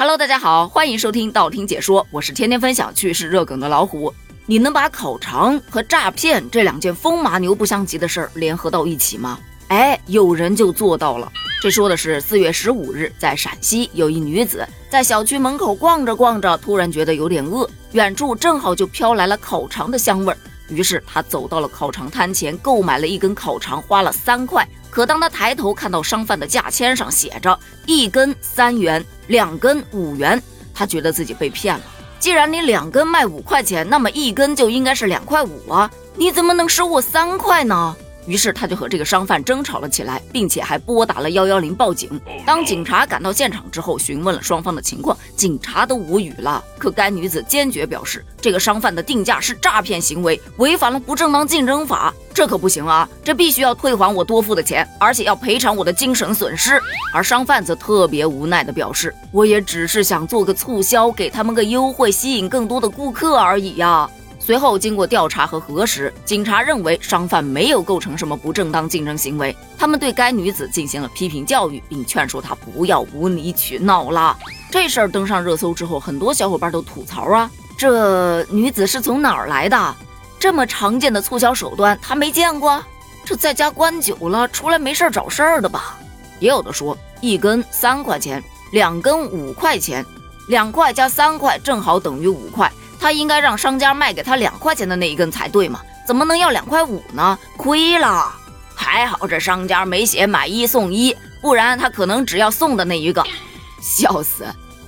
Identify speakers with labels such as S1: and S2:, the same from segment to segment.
S1: Hello，大家好，欢迎收听道听解说，我是天天分享趣事热梗的老虎。你能把烤肠和诈骗这两件风马牛不相及的事儿联合到一起吗？哎，有人就做到了。这说的是四月十五日，在陕西有一女子在小区门口逛着逛着，突然觉得有点饿，远处正好就飘来了烤肠的香味儿，于是她走到了烤肠摊前，购买了一根烤肠，花了三块。可当他抬头看到商贩的价签上写着一根三元，两根五元，他觉得自己被骗了。既然你两根卖五块钱，那么一根就应该是两块五啊！你怎么能收我三块呢？于是他就和这个商贩争吵了起来，并且还拨打了幺幺零报警。当警察赶到现场之后，询问了双方的情况，警察都无语了。可该女子坚决表示，这个商贩的定价是诈骗行为，违反了不正当竞争法，这可不行啊！这必须要退还我多付的钱，而且要赔偿我的精神损失。而商贩则特别无奈地表示，我也只是想做个促销，给他们个优惠，吸引更多的顾客而已呀。随后，经过调查和核实，警察认为商贩没有构成什么不正当竞争行为。他们对该女子进行了批评教育，并劝说她不要无理取闹了。这事儿登上热搜之后，很多小伙伴都吐槽啊，这女子是从哪儿来的？这么常见的促销手段，她没见过？这在家关久了，出来没事儿找事儿的吧？也有的说，一根三块钱，两根五块钱，两块加三块正好等于五块。他应该让商家卖给他两块钱的那一根才对嘛？怎么能要两块五呢？亏了！还好这商家没写买一送一，不然他可能只要送的那一个。笑死！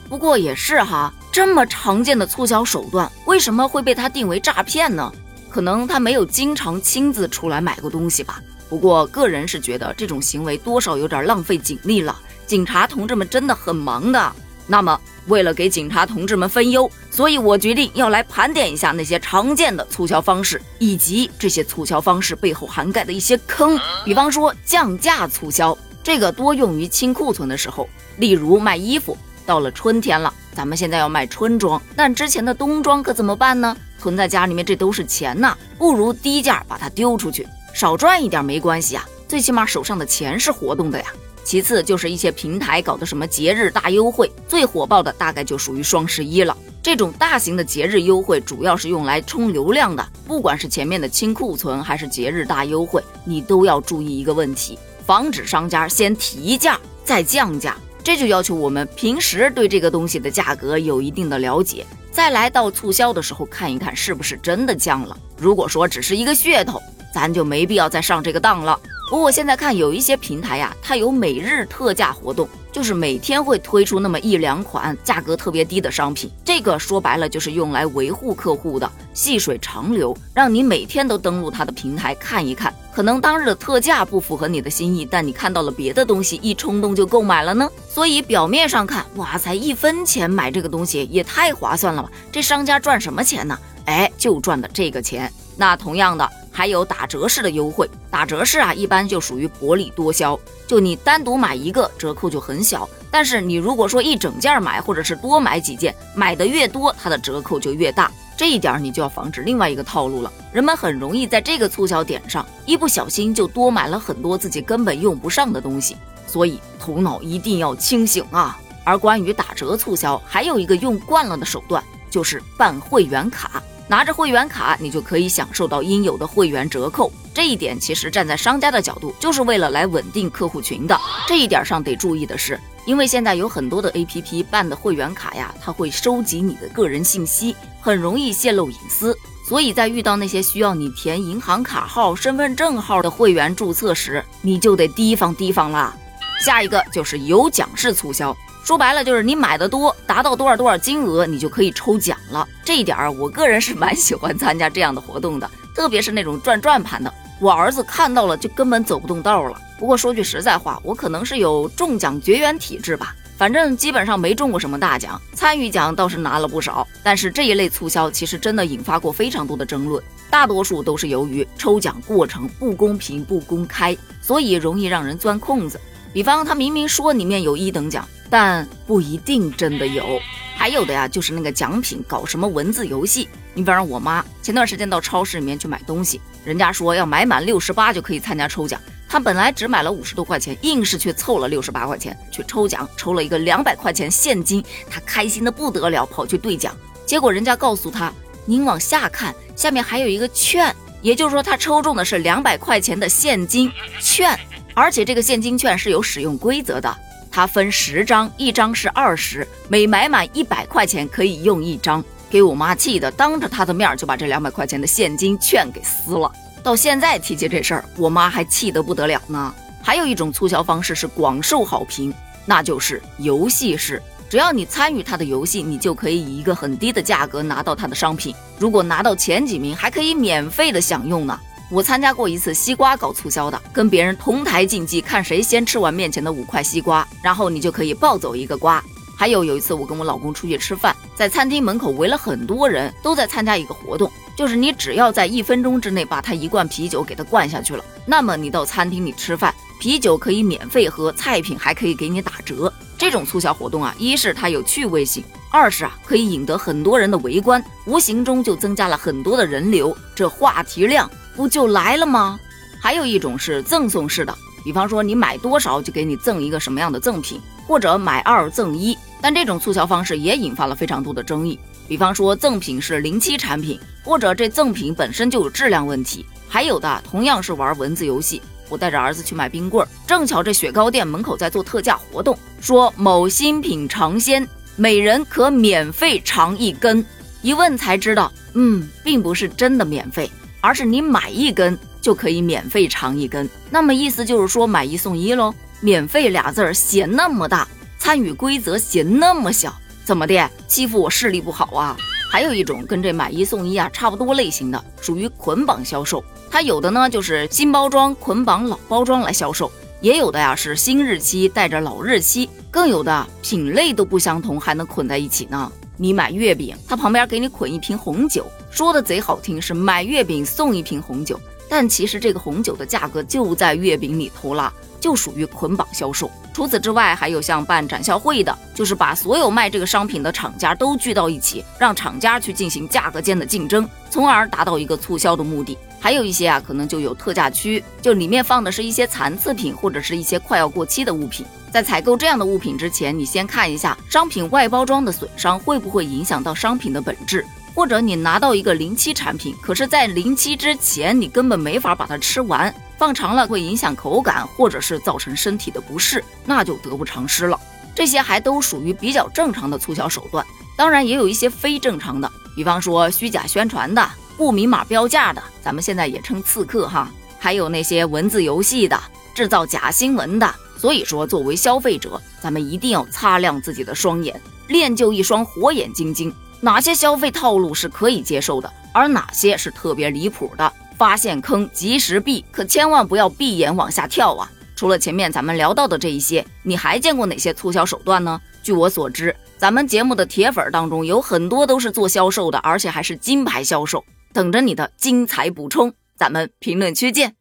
S1: 不过也是哈，这么常见的促销手段，为什么会被他定为诈骗呢？可能他没有经常亲自出来买过东西吧。不过个人是觉得这种行为多少有点浪费警力了。警察同志们真的很忙的。那么。为了给警察同志们分忧，所以我决定要来盘点一下那些常见的促销方式，以及这些促销方式背后涵盖的一些坑。比方说降价促销，这个多用于清库存的时候，例如卖衣服。到了春天了，咱们现在要卖春装，但之前的冬装可怎么办呢？存在家里面这都是钱呐，不如低价把它丢出去，少赚一点没关系啊，最起码手上的钱是活动的呀。其次就是一些平台搞的什么节日大优惠，最火爆的大概就属于双十一了。这种大型的节日优惠主要是用来冲流量的，不管是前面的清库存还是节日大优惠，你都要注意一个问题，防止商家先提价再降价。这就要求我们平时对这个东西的价格有一定的了解，再来到促销的时候看一看是不是真的降了。如果说只是一个噱头，咱就没必要再上这个当了。不过现在看有一些平台呀，它有每日特价活动，就是每天会推出那么一两款价格特别低的商品。这个说白了就是用来维护客户的，细水长流，让你每天都登录它的平台看一看。可能当日的特价不符合你的心意，但你看到了别的东西，一冲动就购买了呢。所以表面上看，哇才一分钱买这个东西也太划算了吧？这商家赚什么钱呢？哎，就赚的这个钱。那同样的。还有打折式的优惠，打折式啊，一般就属于薄利多销。就你单独买一个，折扣就很小；但是你如果说一整件买，或者是多买几件，买的越多，它的折扣就越大。这一点你就要防止另外一个套路了，人们很容易在这个促销点上一不小心就多买了很多自己根本用不上的东西。所以头脑一定要清醒啊！而关于打折促销，还有一个用惯了的手段，就是办会员卡。拿着会员卡，你就可以享受到应有的会员折扣。这一点其实站在商家的角度，就是为了来稳定客户群的。这一点上得注意的是，因为现在有很多的 APP 办的会员卡呀，它会收集你的个人信息，很容易泄露隐私。所以在遇到那些需要你填银行卡号、身份证号的会员注册时，你就得提防提防啦。下一个就是有奖式促销。说白了就是你买的多，达到多少多少金额，你就可以抽奖了。这一点儿，我个人是蛮喜欢参加这样的活动的，特别是那种转转盘的，我儿子看到了就根本走不动道了。不过说句实在话，我可能是有中奖绝缘体质吧，反正基本上没中过什么大奖，参与奖倒是拿了不少。但是这一类促销其实真的引发过非常多的争论，大多数都是由于抽奖过程不公平不公开，所以容易让人钻空子。比方他明明说里面有一等奖。但不一定真的有，还有的呀，就是那个奖品搞什么文字游戏。你比方我妈前段时间到超市里面去买东西，人家说要买满六十八就可以参加抽奖，她本来只买了五十多块钱，硬是去凑了六十八块钱去抽奖，抽了一个两百块钱现金，她开心的不得了，跑去兑奖。结果人家告诉她，您往下看，下面还有一个券，也就是说她抽中的是两百块钱的现金券，而且这个现金券是有使用规则的，它分十张，一张是二十，每买满一百块钱可以用一张。给我妈气的，当着她的面就把这两百块钱的现金券给撕了。到现在提起这事儿，我妈还气得不得了呢。还有一种促销方式是广受好评，那就是游戏式。只要你参与他的游戏，你就可以以一个很低的价格拿到他的商品。如果拿到前几名，还可以免费的享用呢。我参加过一次西瓜搞促销的，跟别人同台竞技，看谁先吃完面前的五块西瓜，然后你就可以抱走一个瓜。还有有一次，我跟我老公出去吃饭，在餐厅门口围了很多人，都在参加一个活动，就是你只要在一分钟之内把他一罐啤酒给他灌下去了，那么你到餐厅里吃饭，啤酒可以免费喝，菜品还可以给你打折。这种促销活动啊，一是它有趣味性，二是啊可以引得很多人的围观，无形中就增加了很多的人流，这话题量不就来了吗？还有一种是赠送式的，比方说你买多少就给你赠一个什么样的赠品，或者买二赠一，但这种促销方式也引发了非常多的争议。比方说赠品是临期产品，或者这赠品本身就有质量问题，还有的同样是玩文字游戏。我带着儿子去买冰棍儿，正巧这雪糕店门口在做特价活动，说某新品尝鲜，每人可免费尝一根。一问才知道，嗯，并不是真的免费，而是你买一根就可以免费尝一根。那么意思就是说买一送一喽？免费俩字儿写那么大，参与规则写那么小，怎么的？欺负我视力不好啊？还有一种跟这买一送一啊差不多类型的，属于捆绑销售。它有的呢，就是新包装捆绑老包装来销售；也有的呀是新日期带着老日期；更有的品类都不相同，还能捆在一起呢。你买月饼，它旁边给你捆一瓶红酒，说的贼好听，是买月饼送一瓶红酒，但其实这个红酒的价格就在月饼里头了，就属于捆绑销售。除此之外，还有像办展销会的，就是把所有卖这个商品的厂家都聚到一起，让厂家去进行价格间的竞争，从而达到一个促销的目的。还有一些啊，可能就有特价区，就里面放的是一些残次品或者是一些快要过期的物品。在采购这样的物品之前，你先看一下商品外包装的损伤会不会影响到商品的本质，或者你拿到一个临期产品，可是，在临期之前你根本没法把它吃完，放长了会影响口感，或者是造成身体的不适，那就得不偿失了。这些还都属于比较正常的促销手段，当然也有一些非正常的，比方说虚假宣传的。不明码标价的，咱们现在也称刺客哈，还有那些文字游戏的，制造假新闻的。所以说，作为消费者，咱们一定要擦亮自己的双眼，练就一双火眼金睛，哪些消费套路是可以接受的，而哪些是特别离谱的，发现坑及时避，可千万不要闭眼往下跳啊！除了前面咱们聊到的这一些，你还见过哪些促销手段呢？据我所知，咱们节目的铁粉当中有很多都是做销售的，而且还是金牌销售。等着你的精彩补充，咱们评论区见。